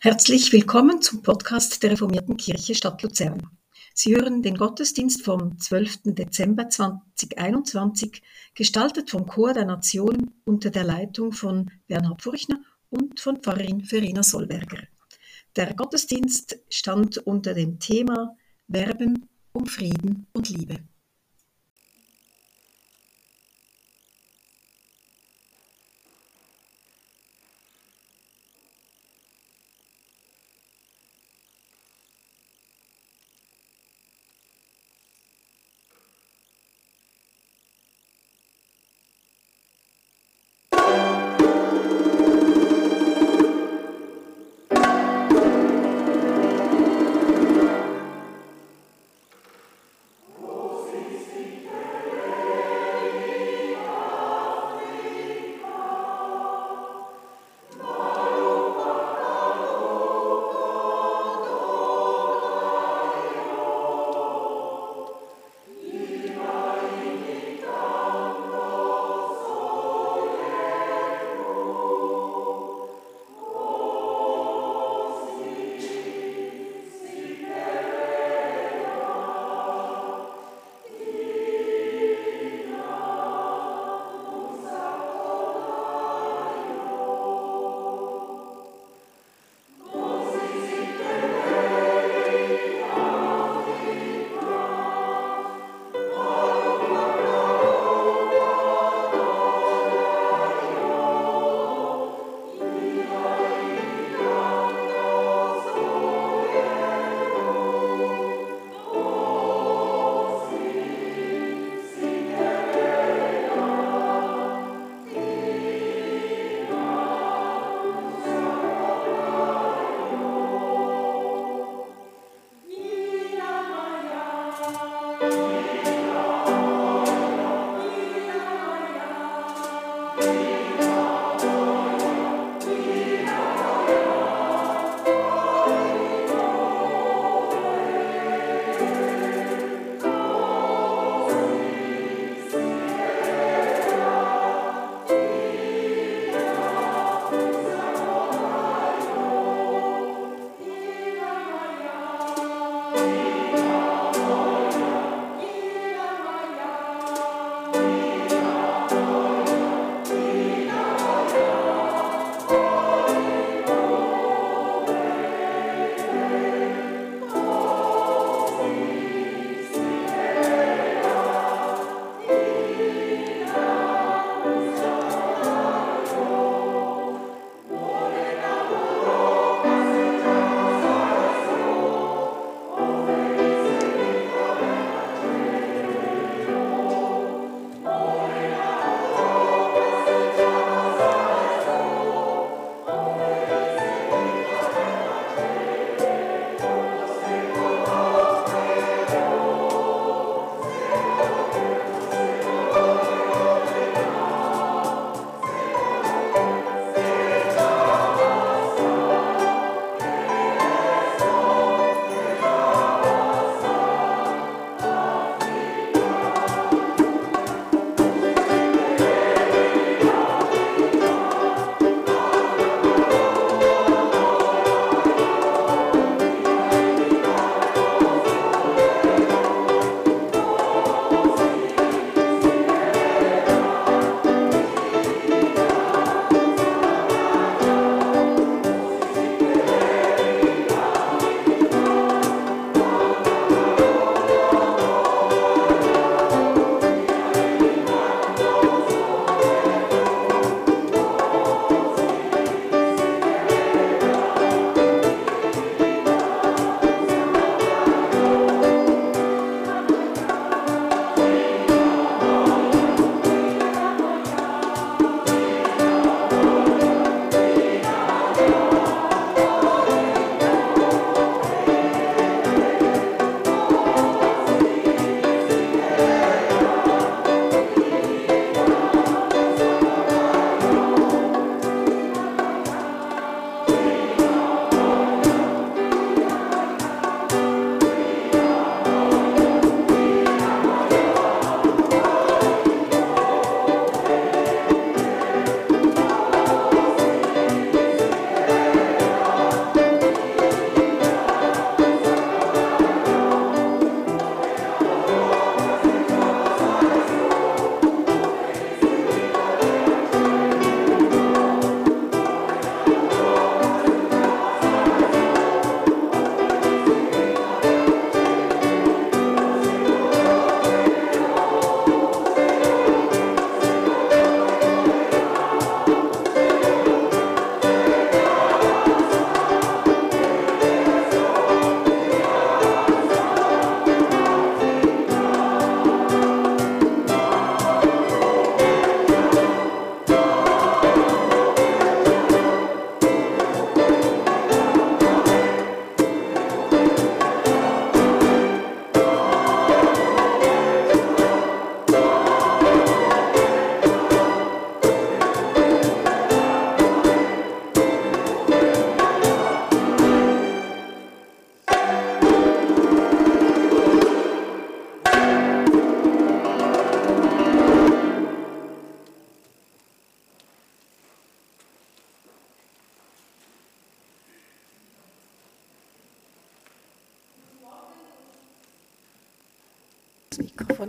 Herzlich willkommen zum Podcast der Reformierten Kirche Stadt Luzern. Sie hören den Gottesdienst vom 12. Dezember 2021, gestaltet vom Chor der Nationen unter der Leitung von Bernhard Furchner und von Pfarrerin Verena Solberger. Der Gottesdienst stand unter dem Thema Werben um Frieden und Liebe.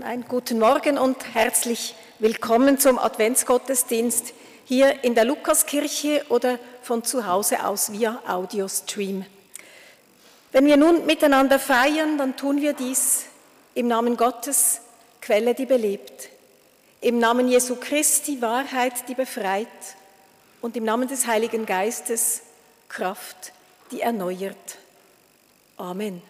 Mikrofon ein. Guten Morgen und herzlich willkommen zum Adventsgottesdienst hier in der Lukaskirche oder von zu Hause aus via Audiostream. Wenn wir nun miteinander feiern, dann tun wir dies im Namen Gottes, Quelle, die belebt, im Namen Jesu Christi, Wahrheit, die befreit und im Namen des Heiligen Geistes, Kraft, die erneuert. Amen.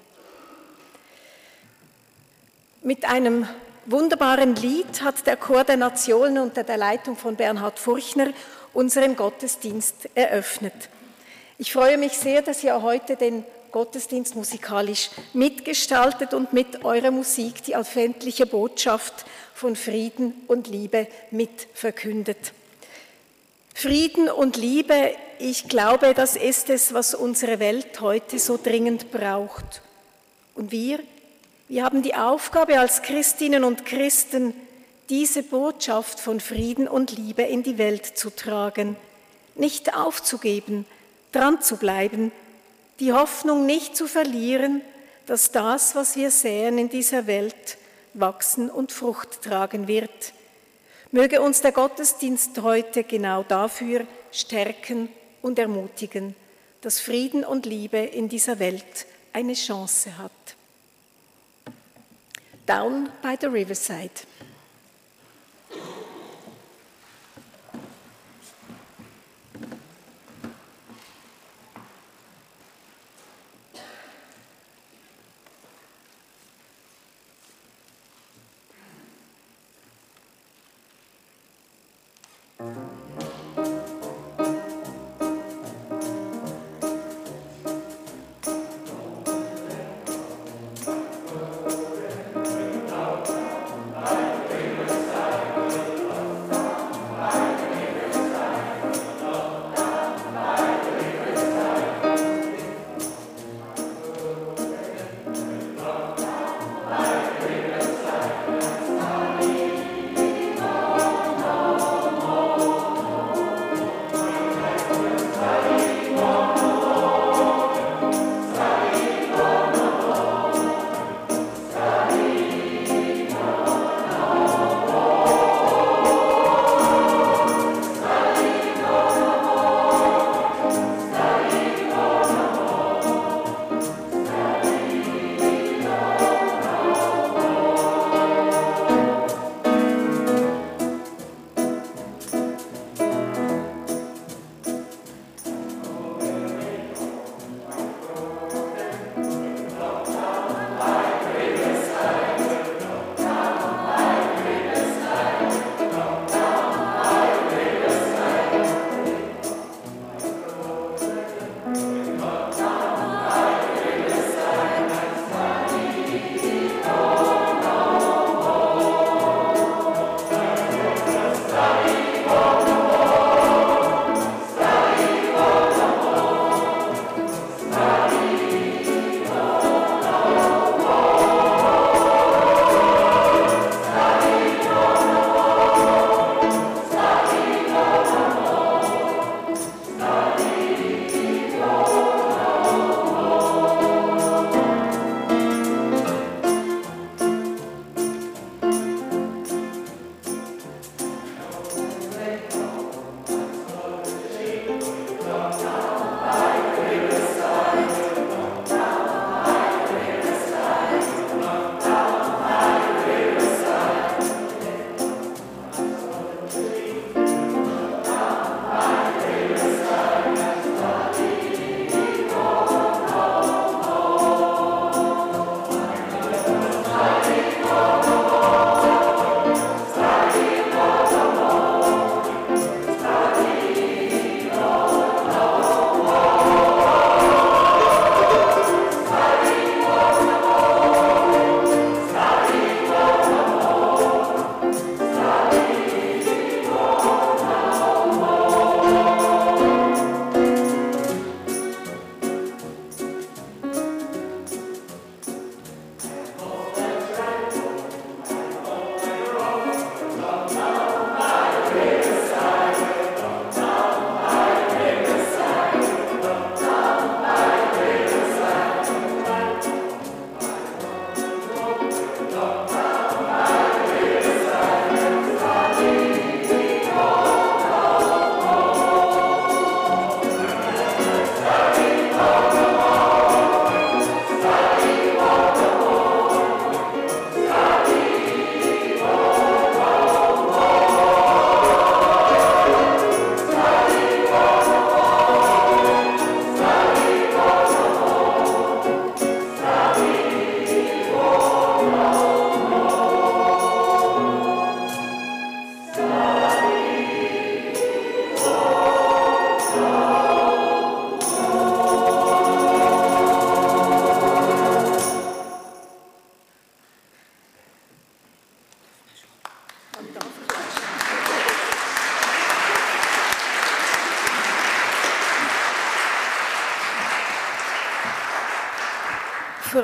Mit einem wunderbaren Lied hat der Chor der Nationen unter der Leitung von Bernhard Furchner unseren Gottesdienst eröffnet. Ich freue mich sehr, dass ihr heute den Gottesdienst musikalisch mitgestaltet und mit eurer Musik die adventliche Botschaft von Frieden und Liebe mitverkündet. Frieden und Liebe, ich glaube, das ist es, was unsere Welt heute so dringend braucht. Und wir, wir haben die Aufgabe als Christinnen und Christen, diese Botschaft von Frieden und Liebe in die Welt zu tragen, nicht aufzugeben, dran zu bleiben, die Hoffnung nicht zu verlieren, dass das, was wir säen in dieser Welt, wachsen und Frucht tragen wird. Möge uns der Gottesdienst heute genau dafür stärken und ermutigen, dass Frieden und Liebe in dieser Welt eine Chance hat. Down by the Riverside.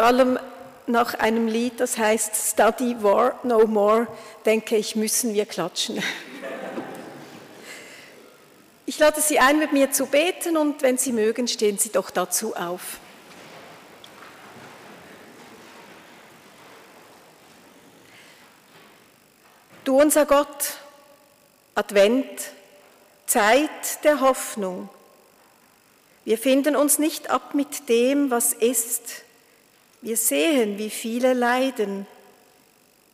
Allem nach einem Lied, das heißt Study War No More, denke ich, müssen wir klatschen. Ich lade Sie ein, mit mir zu beten und wenn Sie mögen, stehen Sie doch dazu auf. Du unser Gott, Advent, Zeit der Hoffnung. Wir finden uns nicht ab mit dem, was ist. Wir sehen, wie viele leiden.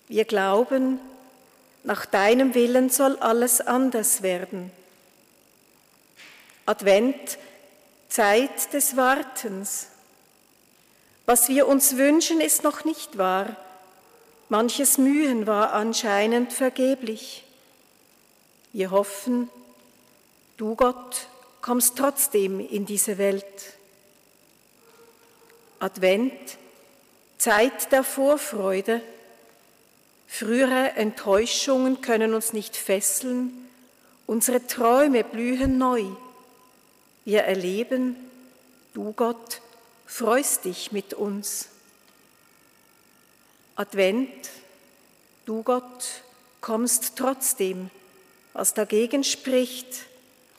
Wir glauben, nach deinem Willen soll alles anders werden. Advent, Zeit des Wartens. Was wir uns wünschen, ist noch nicht wahr. Manches Mühen war anscheinend vergeblich. Wir hoffen, du Gott kommst trotzdem in diese Welt. Advent, Zeit der Vorfreude. Frühere Enttäuschungen können uns nicht fesseln, unsere Träume blühen neu. Wir erleben, du Gott freust dich mit uns. Advent, du Gott kommst trotzdem, was dagegen spricht,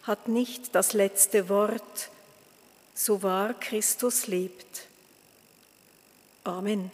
hat nicht das letzte Wort, so wahr Christus lebt. Amen.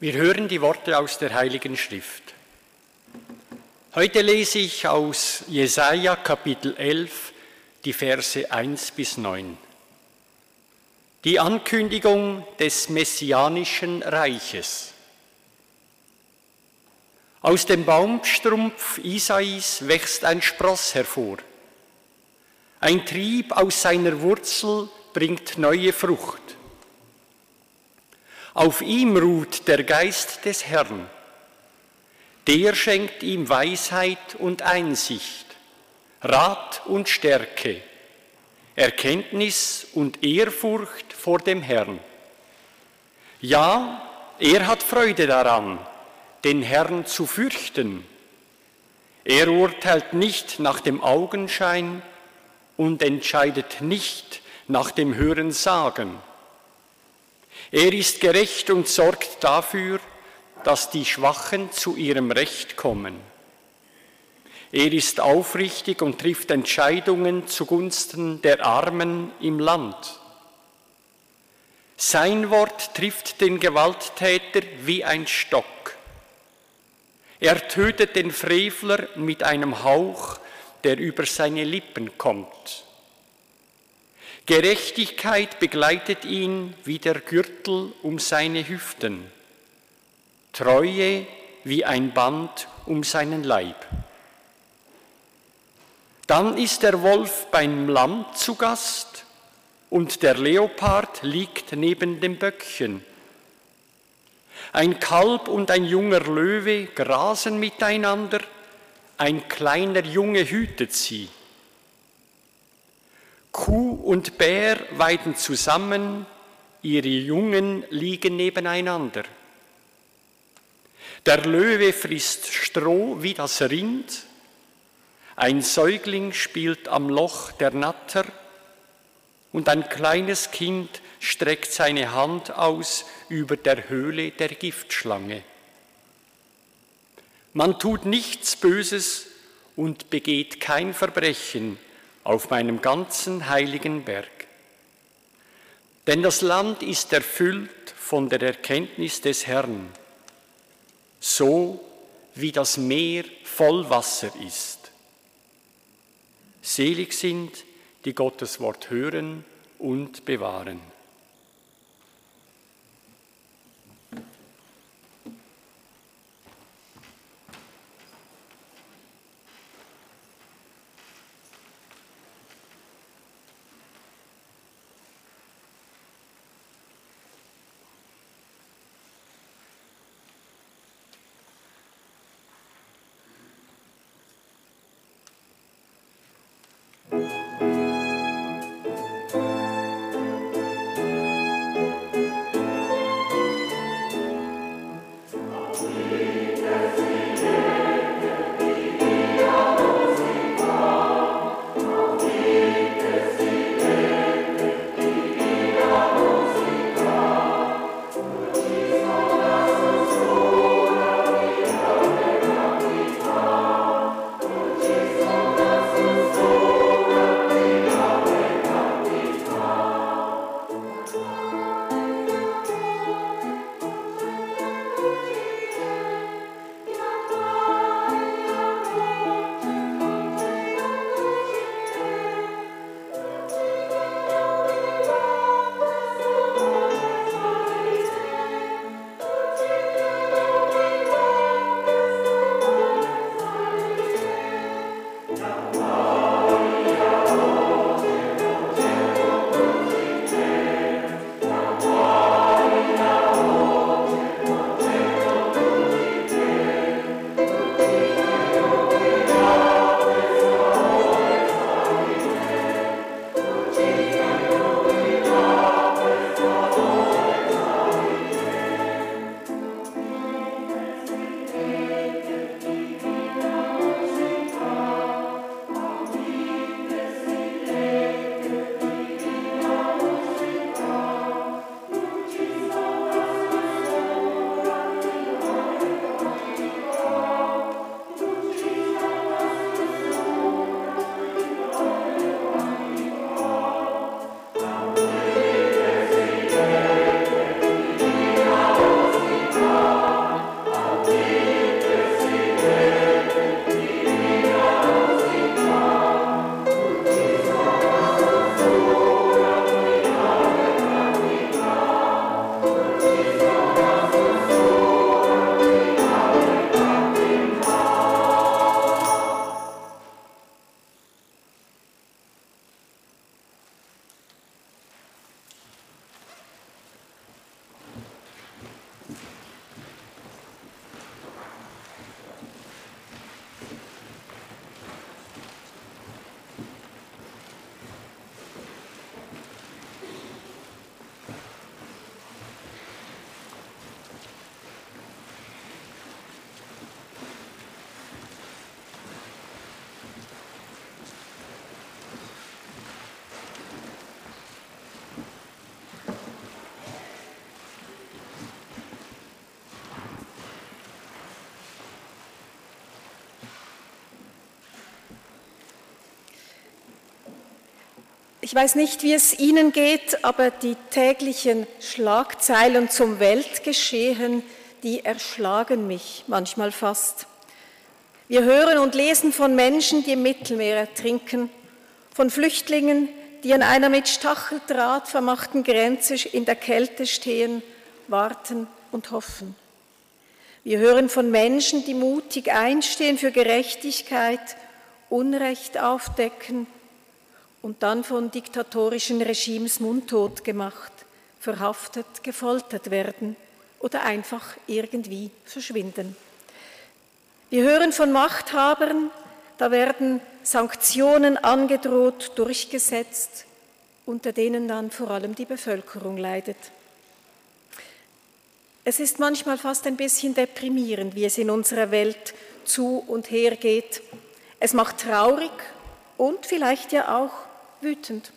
Wir hören die Worte aus der Heiligen Schrift. Heute lese ich aus Jesaja Kapitel 11 die Verse 1 bis 9. Die Ankündigung des messianischen Reiches. Aus dem Baumstrumpf Isais wächst ein Spross hervor. Ein Trieb aus seiner Wurzel bringt neue Frucht. Auf ihm ruht der Geist des Herrn. Der schenkt ihm Weisheit und Einsicht, Rat und Stärke, Erkenntnis und Ehrfurcht vor dem Herrn. Ja, er hat Freude daran, den Herrn zu fürchten. Er urteilt nicht nach dem Augenschein und entscheidet nicht nach dem Hörensagen. Er ist gerecht und sorgt dafür, dass die Schwachen zu ihrem Recht kommen. Er ist aufrichtig und trifft Entscheidungen zugunsten der Armen im Land. Sein Wort trifft den Gewalttäter wie ein Stock. Er tötet den Frevler mit einem Hauch, der über seine Lippen kommt. Gerechtigkeit begleitet ihn wie der Gürtel um seine Hüften, Treue wie ein Band um seinen Leib. Dann ist der Wolf beim Lamm zu Gast und der Leopard liegt neben dem Böckchen. Ein Kalb und ein junger Löwe grasen miteinander, ein kleiner Junge hütet sie. Kuh und Bär weiden zusammen, ihre Jungen liegen nebeneinander. Der Löwe frisst Stroh wie das Rind, ein Säugling spielt am Loch der Natter und ein kleines Kind streckt seine Hand aus über der Höhle der Giftschlange. Man tut nichts Böses und begeht kein Verbrechen, auf meinem ganzen heiligen Berg. Denn das Land ist erfüllt von der Erkenntnis des Herrn, so wie das Meer voll Wasser ist. Selig sind, die Gottes Wort hören und bewahren. Ich weiß nicht, wie es Ihnen geht, aber die täglichen Schlagzeilen zum Weltgeschehen, die erschlagen mich manchmal fast. Wir hören und lesen von Menschen, die im Mittelmeer ertrinken, von Flüchtlingen, die an einer mit Stacheldraht vermachten Grenze in der Kälte stehen, warten und hoffen. Wir hören von Menschen, die mutig einstehen für Gerechtigkeit, Unrecht aufdecken und dann von diktatorischen Regimes mundtot gemacht, verhaftet, gefoltert werden oder einfach irgendwie verschwinden. Wir hören von Machthabern, da werden Sanktionen angedroht, durchgesetzt, unter denen dann vor allem die Bevölkerung leidet. Es ist manchmal fast ein bisschen deprimierend, wie es in unserer Welt zu und her geht. Es macht traurig und vielleicht ja auch wütend.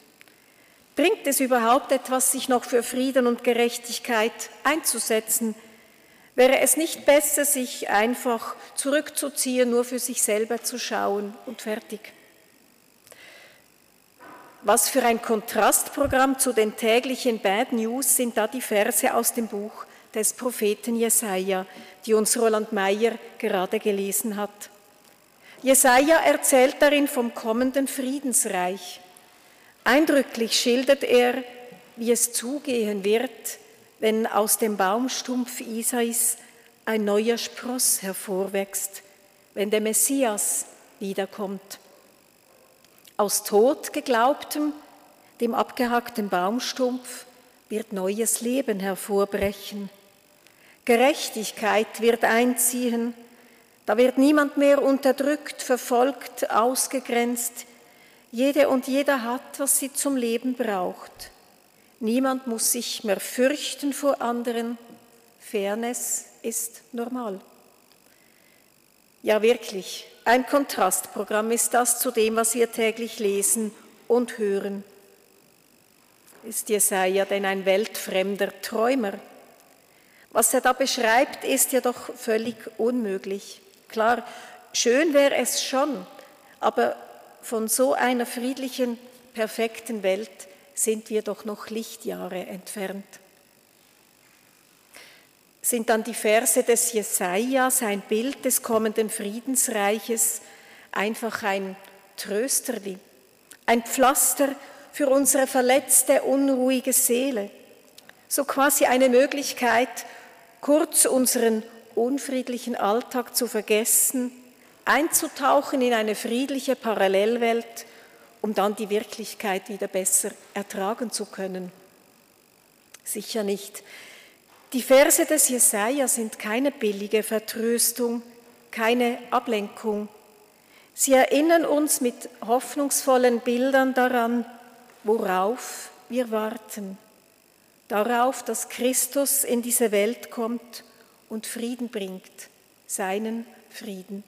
Bringt es überhaupt etwas, sich noch für Frieden und Gerechtigkeit einzusetzen? Wäre es nicht besser, sich einfach zurückzuziehen, nur für sich selber zu schauen und fertig? Was für ein Kontrastprogramm zu den täglichen Bad News sind da die Verse aus dem Buch des Propheten Jesaja, die uns Roland Mayer gerade gelesen hat. Jesaja erzählt darin vom kommenden Friedensreich. Eindrücklich schildert er, wie es zugehen wird, wenn aus dem Baumstumpf Isais ein neuer Spross hervorwächst, wenn der Messias wiederkommt. Aus tot geglaubtem, dem abgehackten Baumstumpf wird neues Leben hervorbrechen. Gerechtigkeit wird einziehen, da wird niemand mehr unterdrückt, verfolgt, ausgegrenzt. Jede und jeder hat, was sie zum Leben braucht. Niemand muss sich mehr fürchten vor anderen. Fairness ist normal. Ja, wirklich, ein Kontrastprogramm ist das zu dem, was wir täglich lesen und hören. Ist Jesaja denn ein weltfremder Träumer? Was er da beschreibt, ist ja doch völlig unmöglich. Klar, schön wäre es schon, aber von so einer friedlichen, perfekten Welt sind wir doch noch Lichtjahre entfernt. Sind dann die Verse des Jesaja, sein Bild des kommenden Friedensreiches, einfach ein Trösterli, ein Pflaster für unsere verletzte, unruhige Seele, so quasi eine Möglichkeit, kurz unseren unfriedlichen Alltag zu vergessen, einzutauchen in eine friedliche Parallelwelt um dann die Wirklichkeit wieder besser ertragen zu können? Sicher nicht. Die Verse des Jesaja sind keine billige Vertröstung, keine Ablenkung. Sie erinnern uns mit hoffnungsvollen Bildern daran, worauf wir warten. Darauf, dass Christus in diese Welt kommt und Frieden bringt, seinen Frieden.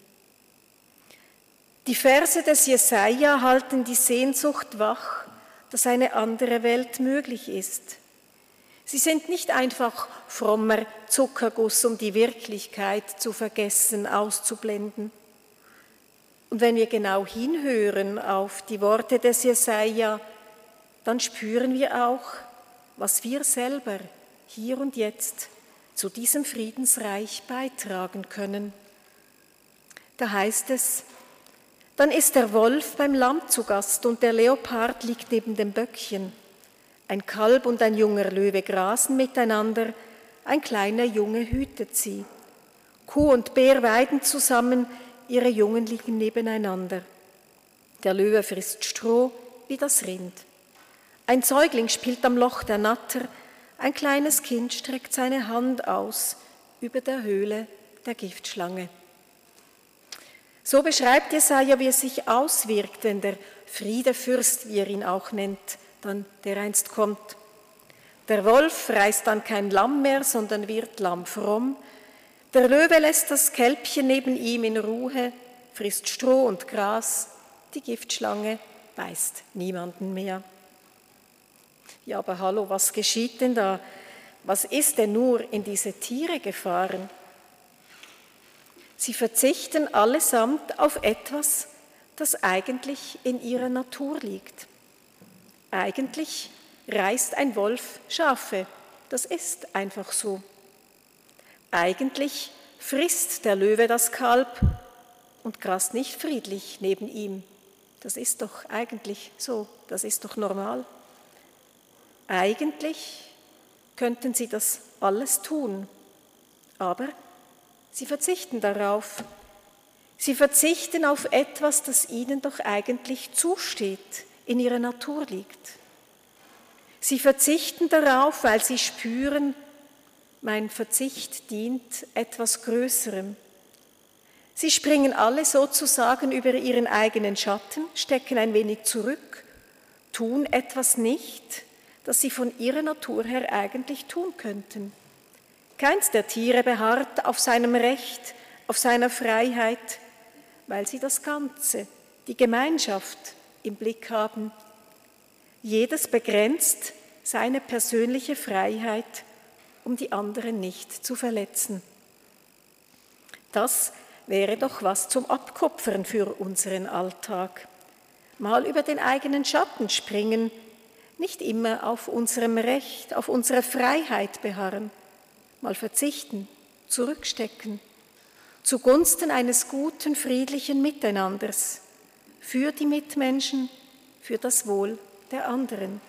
Die Verse des Jesaja halten die Sehnsucht wach, dass eine andere Welt möglich ist. Sie sind nicht einfach frommer Zuckerguss, um die Wirklichkeit zu vergessen, auszublenden. Und wenn wir genau hinhören auf die Worte des Jesaja, dann spüren wir auch, was wir selber hier und jetzt zu diesem Friedensreich beitragen können. Da heißt es, dann ist der Wolf beim Lamm zu Gast und der Leopard liegt neben dem Böckchen. Ein Kalb und ein junger Löwe grasen miteinander, ein kleiner Junge hütet sie. Kuh und Bär weiden zusammen, ihre Jungen liegen nebeneinander. Der Löwe frisst Stroh wie das Rind. Ein Säugling spielt am Loch der Natter, ein kleines Kind streckt seine Hand aus über der Höhle der Giftschlange. So beschreibt Jesaja, wie es sich auswirkt, wenn der Friedefürst, wie er ihn auch nennt, dann der einst kommt. Der Wolf reißt dann kein Lamm mehr, sondern wird lammfromm. Der Löwe lässt das Kälbchen neben ihm in Ruhe, frisst Stroh und Gras. Die Giftschlange beißt niemanden mehr. Ja, aber hallo, was geschieht denn da? Was ist denn nur in diese Tiere gefahren? Sie verzichten allesamt auf etwas, das eigentlich in ihrer Natur liegt. Eigentlich reißt ein Wolf Schafe, das ist einfach so. Eigentlich frisst der Löwe das Kalb und grast nicht friedlich neben ihm. Das ist doch eigentlich so, das ist doch normal. Eigentlich könnten sie das alles tun, aber sie verzichten darauf. Sie verzichten auf etwas, das ihnen doch eigentlich zusteht, in ihrer Natur liegt. Sie verzichten darauf, weil sie spüren, mein Verzicht dient etwas Größerem. Sie springen alle sozusagen über ihren eigenen Schatten, stecken ein wenig zurück, tun etwas nicht, das sie von ihrer Natur her eigentlich tun könnten. Keins der Tiere beharrt auf seinem Recht, auf seiner Freiheit, weil sie das Ganze, die Gemeinschaft im Blick haben. Jedes begrenzt seine persönliche Freiheit, um die anderen nicht zu verletzen. Das wäre doch was zum Abkupfern für unseren Alltag. Mal über den eigenen Schatten springen, nicht immer auf unserem Recht, auf unserer Freiheit beharren, mal verzichten, zurückstecken, zugunsten eines guten, friedlichen Miteinanders, für die Mitmenschen, für das Wohl der anderen.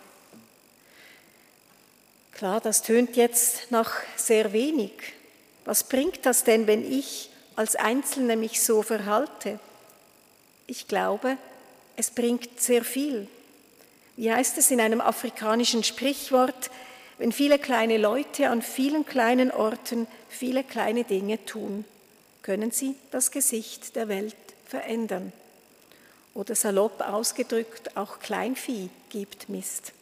Klar, das tönt jetzt nach sehr wenig. Was bringt das denn, wenn ich als Einzelne mich so verhalte? Ich glaube, es bringt sehr viel. Wie heißt es in einem afrikanischen Sprichwort, wenn viele kleine Leute an vielen kleinen Orten viele kleine Dinge tun, können sie das Gesicht der Welt verändern. Oder salopp ausgedrückt, auch Kleinvieh gibt Mist.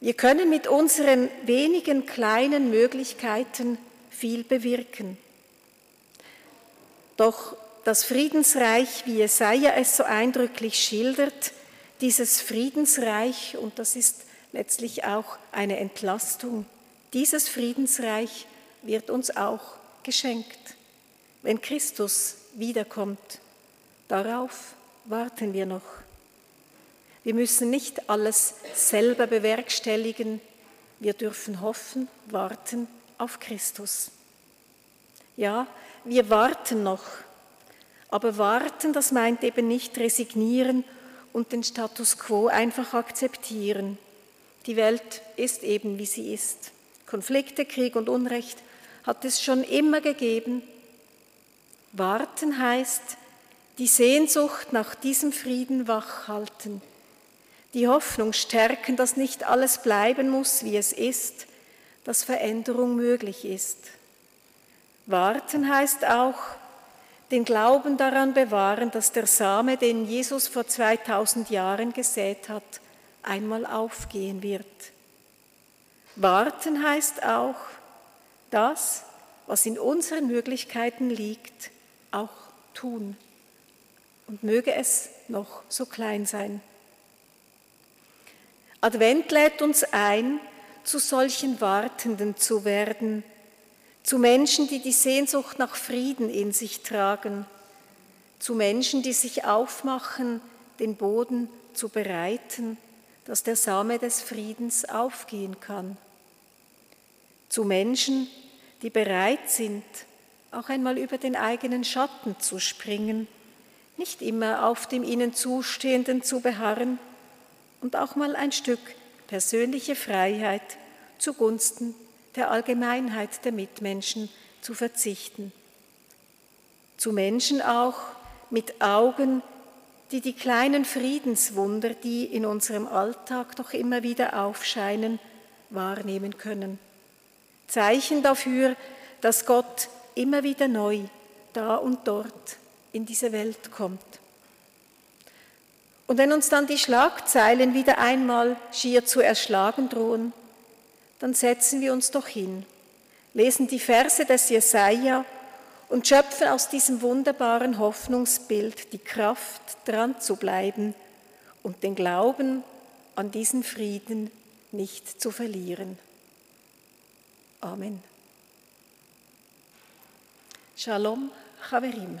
Wir können mit unseren wenigen kleinen Möglichkeiten viel bewirken. Doch das Friedensreich, wie Jesaja es so eindrücklich schildert, dieses Friedensreich, und das ist letztlich auch eine Entlastung, dieses Friedensreich wird uns auch geschenkt, wenn Christus wiederkommt. Darauf warten wir noch. Wir müssen nicht alles selber bewerkstelligen, wir dürfen hoffen, warten auf Christus. Ja, wir warten noch, aber warten, das meint eben nicht resignieren und den Status quo einfach akzeptieren. Die Welt ist eben, wie sie ist. Konflikte, Krieg und Unrecht hat es schon immer gegeben. Warten heißt, die Sehnsucht nach diesem Frieden wachhalten, die Hoffnung stärken, dass nicht alles bleiben muss, wie es ist, dass Veränderung möglich ist. Warten heißt auch, den Glauben daran bewahren, dass der Same, den Jesus vor 2000 Jahren gesät hat, einmal aufgehen wird. Warten heißt auch, das, was in unseren Möglichkeiten liegt, auch tun. Und möge es noch so klein sein. Advent lädt uns ein, zu solchen Wartenden zu werden, zu Menschen, die die Sehnsucht nach Frieden in sich tragen, zu Menschen, die sich aufmachen, den Boden zu bereiten, dass der Same des Friedens aufgehen kann, zu Menschen, die bereit sind, auch einmal über den eigenen Schatten zu springen, nicht immer auf dem ihnen Zustehenden zu beharren und auch mal ein Stück persönliche Freiheit zugunsten der Allgemeinheit der Mitmenschen zu verzichten. Zu Menschen auch mit Augen, die die kleinen Friedenswunder, die in unserem Alltag doch immer wieder aufscheinen, wahrnehmen können. Zeichen dafür, dass Gott immer wieder neu da und dort in diese Welt kommt. Und wenn uns dann die Schlagzeilen wieder einmal schier zu erschlagen drohen, dann setzen wir uns doch hin, lesen die Verse des Jesaja und schöpfen aus diesem wunderbaren Hoffnungsbild die Kraft, dran zu bleiben und den Glauben an diesen Frieden nicht zu verlieren. Amen. Shalom Chaverim.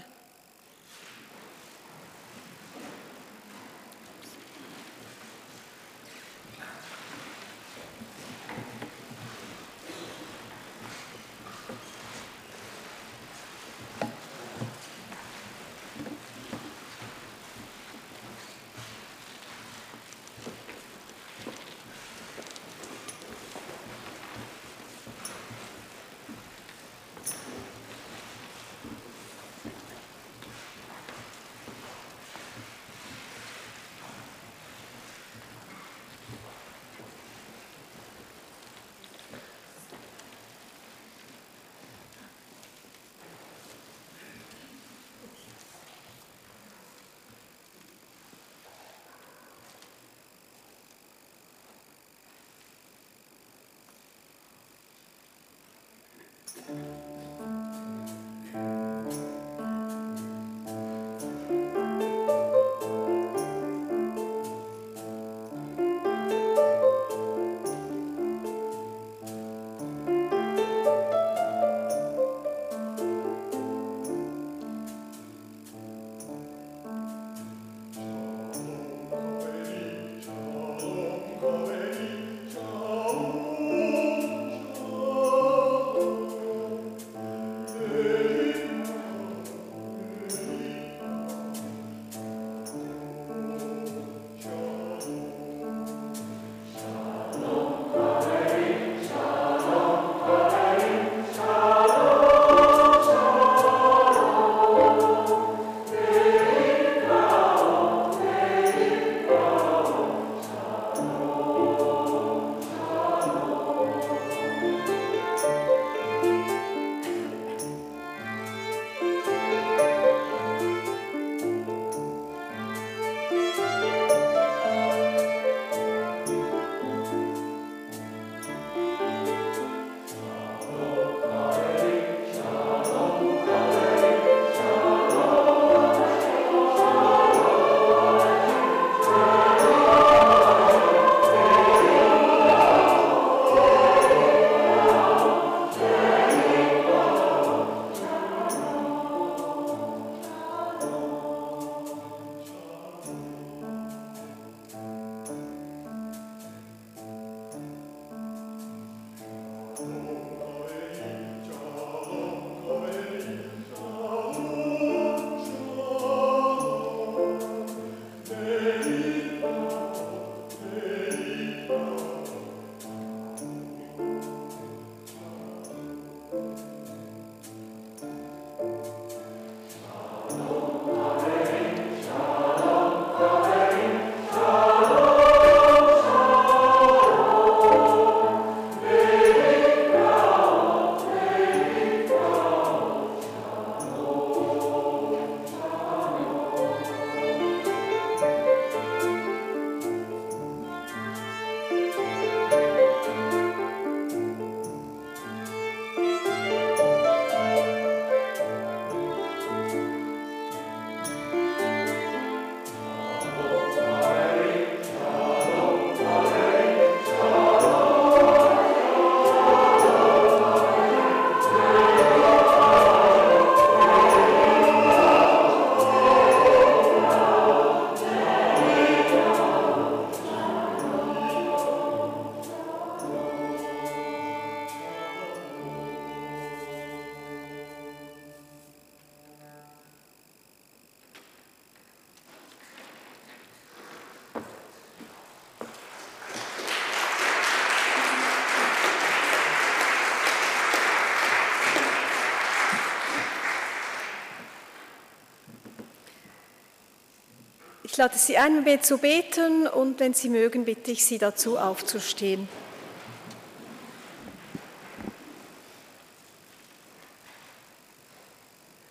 Ich lade Sie ein, mit zu beten und wenn Sie mögen, bitte ich Sie dazu aufzustehen.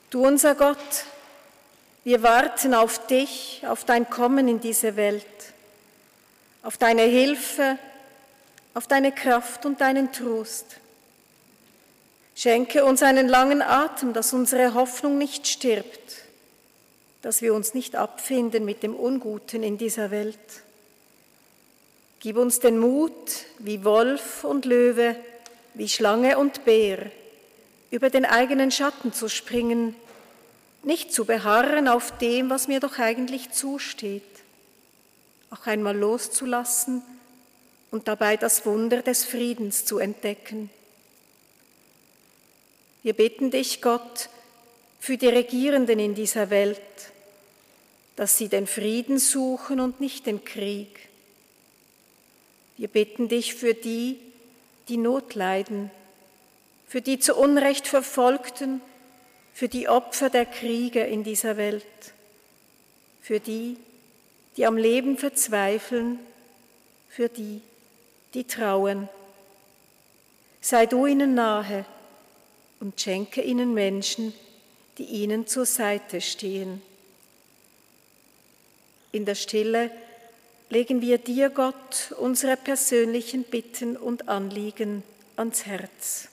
Du unser Gott, wir warten auf dich, auf dein Kommen in diese Welt, auf deine Hilfe, auf deine Kraft und deinen Trost. Schenke uns einen langen Atem, dass unsere Hoffnung nicht stirbt, dass wir uns nicht abfinden mit dem Unguten in dieser Welt. Gib uns den Mut, wie Wolf und Löwe, wie Schlange und Bär, über den eigenen Schatten zu springen nicht zu beharren auf dem, was mir doch eigentlich zusteht, auch einmal loszulassen und dabei das Wunder des Friedens zu entdecken. Wir bitten dich, Gott, für die Regierenden in dieser Welt, dass sie den Frieden suchen und nicht den Krieg. Wir bitten dich für die, die Not leiden, für die zu Unrecht Verfolgten, für die Opfer der Kriege in dieser Welt, für die, die am Leben verzweifeln, für die, die trauen. Sei du ihnen nahe und schenke ihnen Menschen, die ihnen zur Seite stehen. In der Stille legen wir dir, Gott, unsere persönlichen Bitten und Anliegen ans Herz.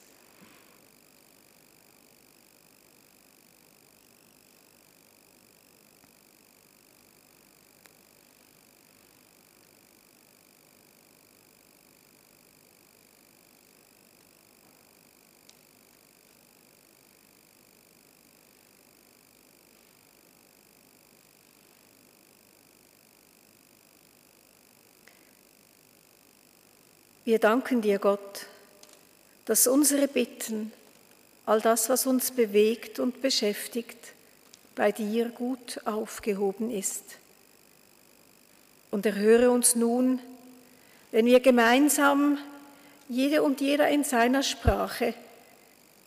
Wir danken dir, Gott, dass unsere Bitten, all das, was uns bewegt und beschäftigt, bei dir gut aufgehoben ist. Und erhöre uns nun, wenn wir gemeinsam, jede und jeder in seiner Sprache,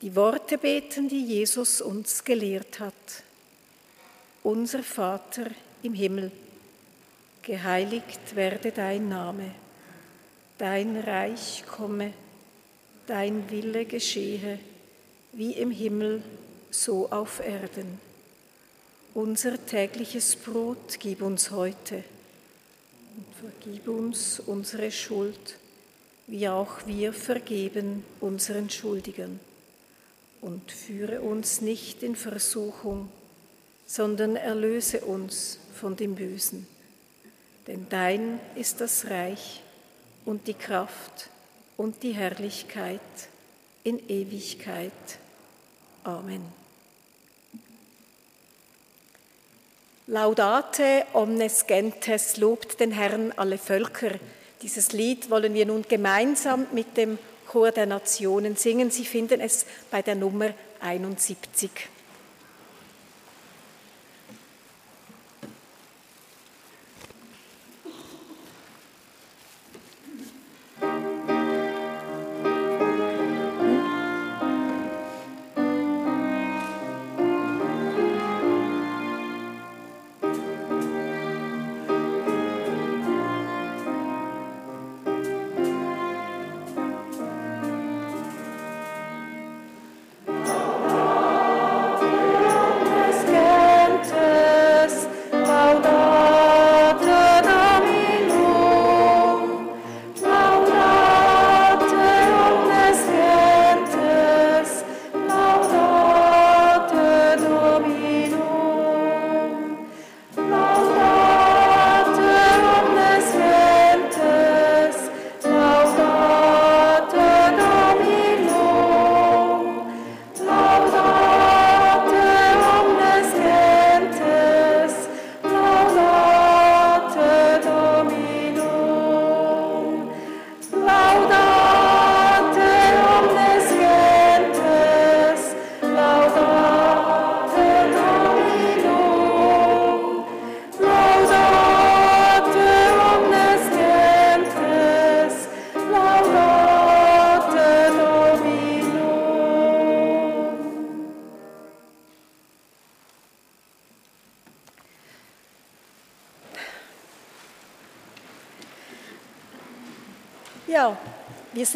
die Worte beten, die Jesus uns gelehrt hat. Unser Vater im Himmel, geheiligt werde dein Name dein Reich komme, dein Wille geschehe, wie im Himmel, so auf Erden. Unser tägliches Brot gib uns heute und vergib uns unsere Schuld, wie auch wir vergeben unseren Schuldigern. Und führe uns nicht in Versuchung, sondern erlöse uns von dem Bösen. Denn dein ist das Reich und die Kraft und die Herrlichkeit in Ewigkeit. Amen. Laudate omnes gentes, lobt den Herrn alle Völker. Dieses Lied wollen wir nun gemeinsam mit dem Chor der Nationen singen. Sie finden es bei der Nummer 71.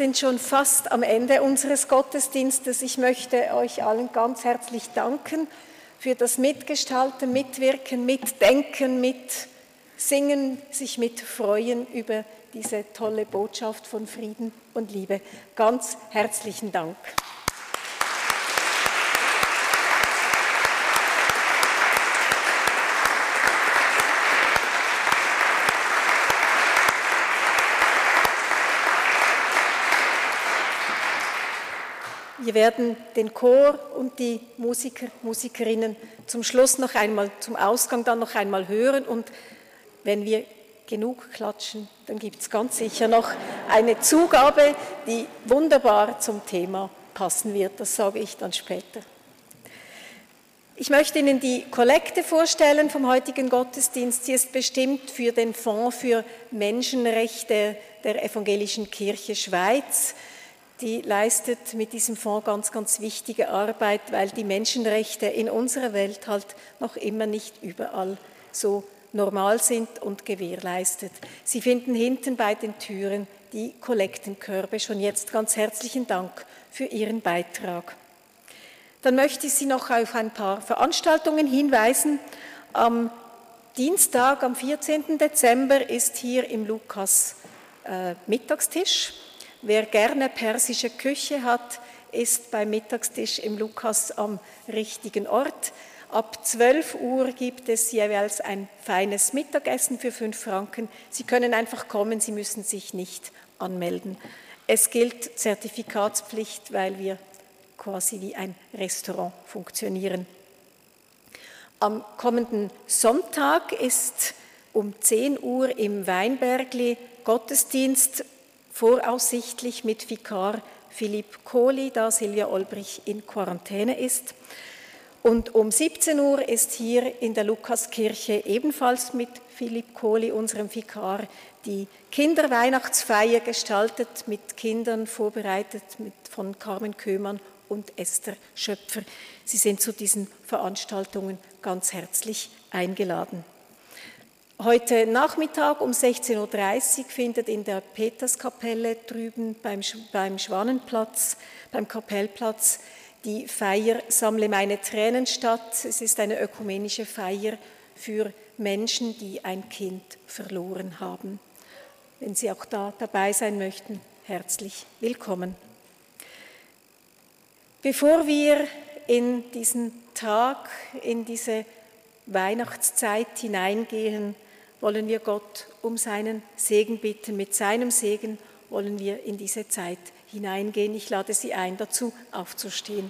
sind schon fast am Ende unseres Gottesdienstes. Ich möchte euch allen ganz herzlich danken für das Mitgestalten, Mitwirken, Mitdenken, Mitsingen, sich mitfreuen über diese tolle Botschaft von Frieden und Liebe. Ganz herzlichen Dank. Wir werden den Chor und die Musiker, Musikerinnen zum Schluss noch einmal, zum Ausgang dann noch einmal hören und wenn wir genug klatschen, dann gibt es ganz sicher noch eine Zugabe, die wunderbar zum Thema passen wird. Das sage ich dann später. Ich möchte Ihnen die Kollekte vorstellen vom heutigen Gottesdienst. Sie ist bestimmt für den Fonds für Menschenrechte der Evangelischen Kirche Schweiz die leistet mit diesem Fonds ganz, ganz wichtige Arbeit, weil die Menschenrechte in unserer Welt halt noch immer nicht überall so normal sind und gewährleistet. Sie finden hinten bei den Türen die Kollektenkörbe. Schon jetzt ganz herzlichen Dank für Ihren Beitrag. Dann möchte ich Sie noch auf ein paar Veranstaltungen hinweisen. Am Dienstag, am 14. Dezember, ist hier im Lukas äh, Mittagstisch. Wer gerne persische Küche hat, ist beim Mittagstisch im Lukas am richtigen Ort. Ab 12 Uhr gibt es jeweils ein feines Mittagessen für 5 Franken. Sie können einfach kommen, Sie müssen sich nicht anmelden. Es gilt Zertifikatspflicht, weil wir quasi wie ein Restaurant funktionieren. Am kommenden Sonntag ist um 10 Uhr im Weinbergli Gottesdienst voraussichtlich mit Vikar Philipp Kohli, da Silvia Olbrich in Quarantäne ist. Und um 17 Uhr ist hier in der Lukaskirche ebenfalls mit Philipp Kohli, unserem Vikar, die Kinderweihnachtsfeier gestaltet, mit Kindern vorbereitet mit, von Carmen Köhmann und Esther Schöpfer. Sie sind zu diesen Veranstaltungen ganz herzlich eingeladen. Heute Nachmittag um 16.30 Uhr findet in der Peterskapelle drüben beim, beim Schwanenplatz, beim Kapellplatz, die Feier Sammle meine Tränen statt. Es ist eine ökumenische Feier für Menschen, die ein Kind verloren haben. Wenn Sie auch da dabei sein möchten, herzlich willkommen. Bevor wir in diesen Tag, in diese Weihnachtszeit hineingehen, wollen wir Gott um seinen Segen bitten. Mit seinem Segen wollen wir in diese Zeit hineingehen. Ich lade Sie ein, dazu aufzustehen.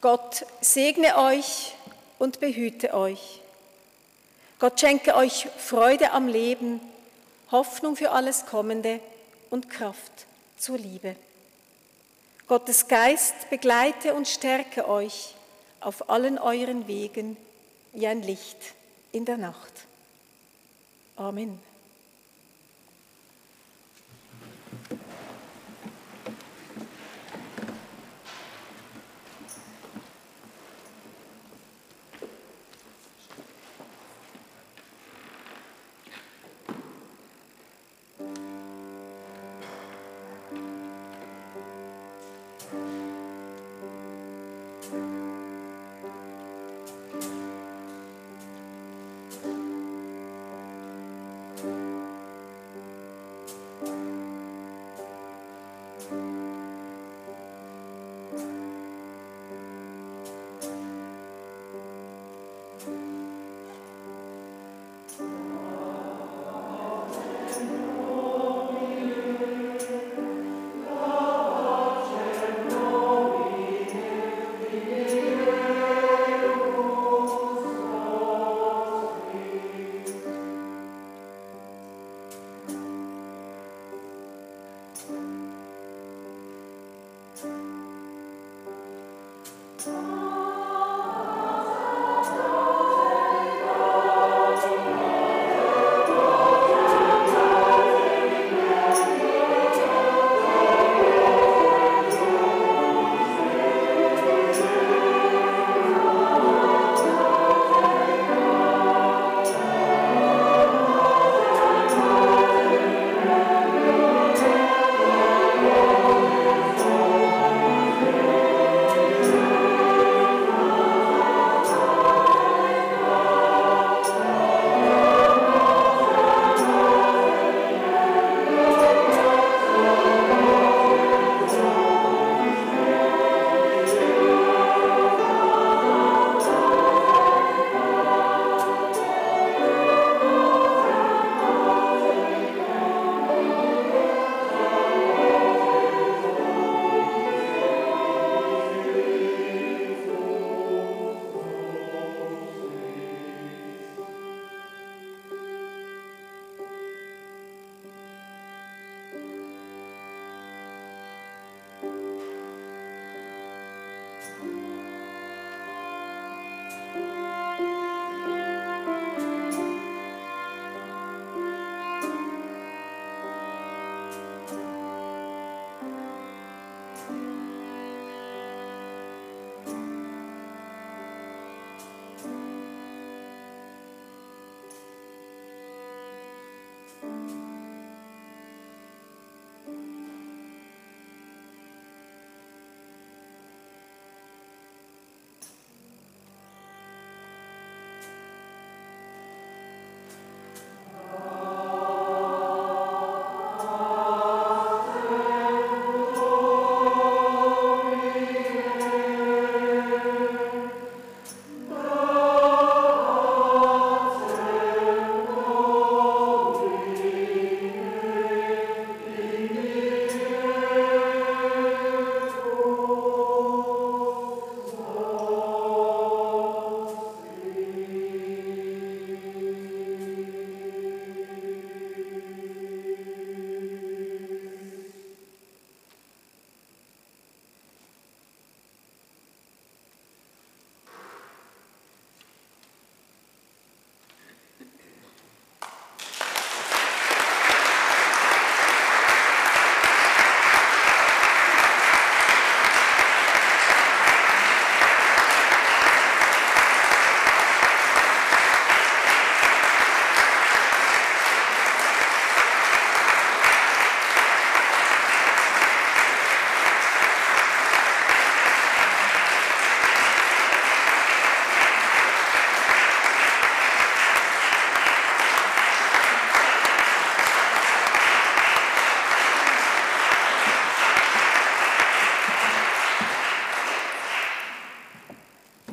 Gott segne euch und behüte euch. Gott schenke euch Freude am Leben, Hoffnung für alles Kommende und Kraft zur Liebe. Gottes Geist begleite und stärke euch auf allen euren Wegen wie ein Licht in der Nacht. Amen.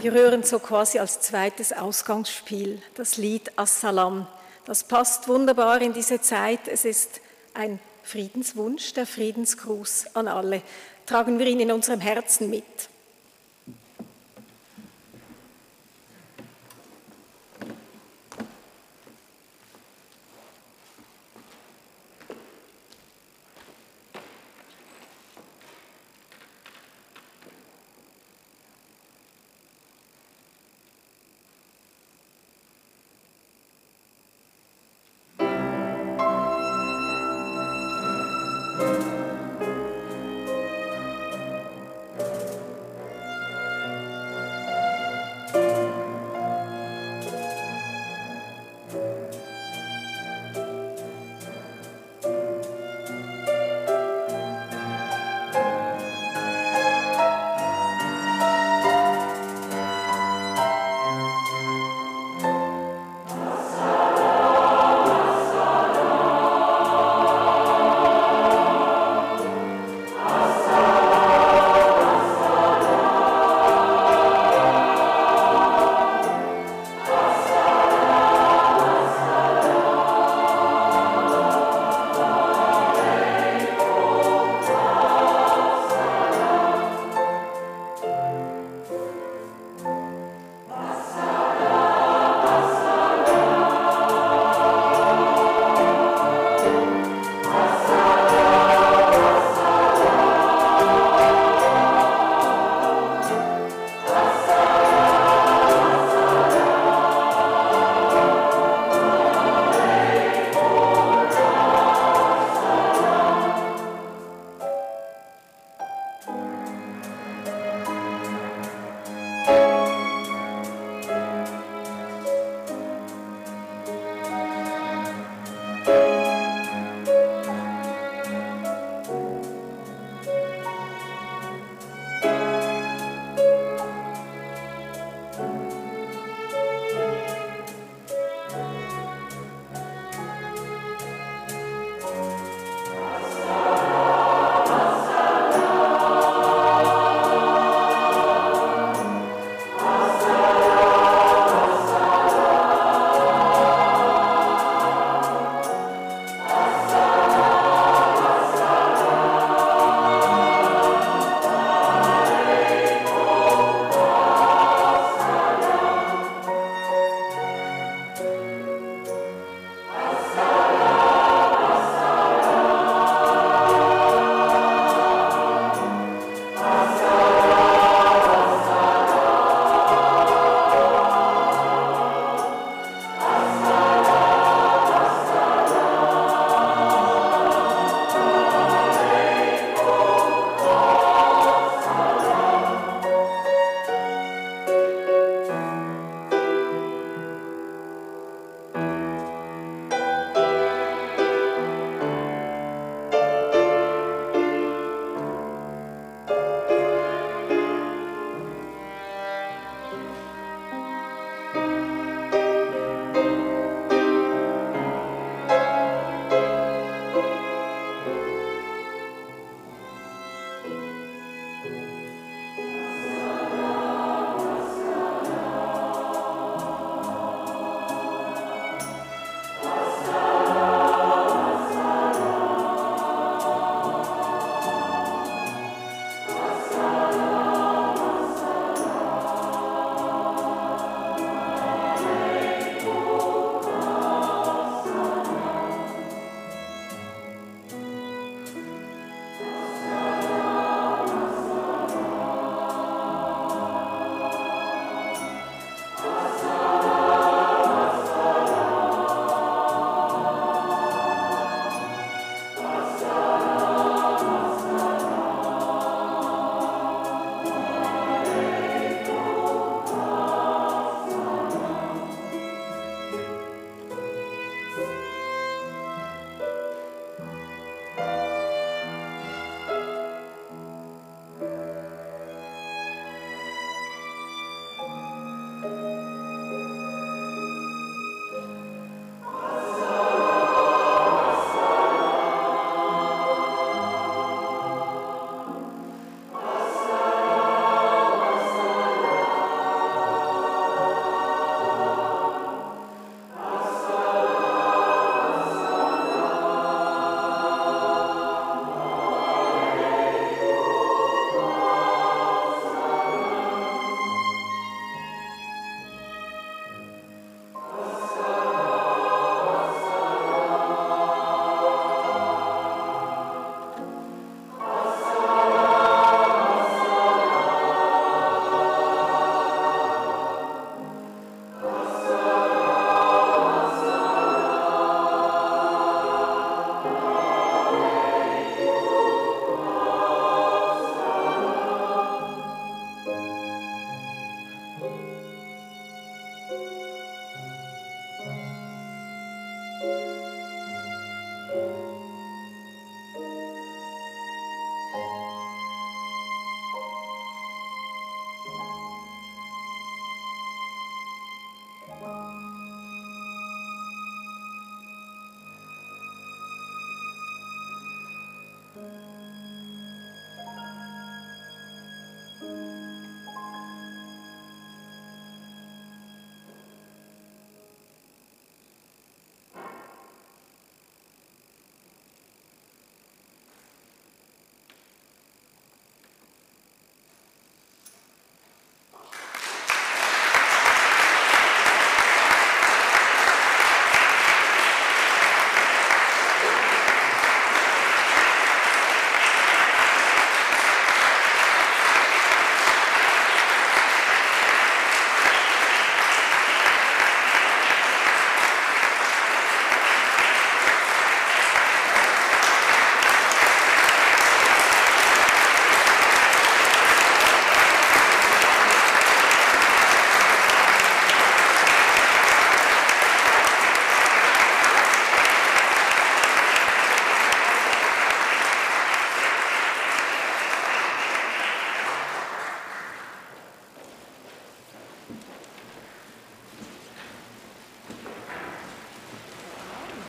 Wir hören so quasi als zweites Ausgangsspiel das Lied Assalam. Das passt wunderbar in diese Zeit. Es ist ein Friedenswunsch, der Friedensgruß an alle. Tragen wir ihn in unserem Herzen mit.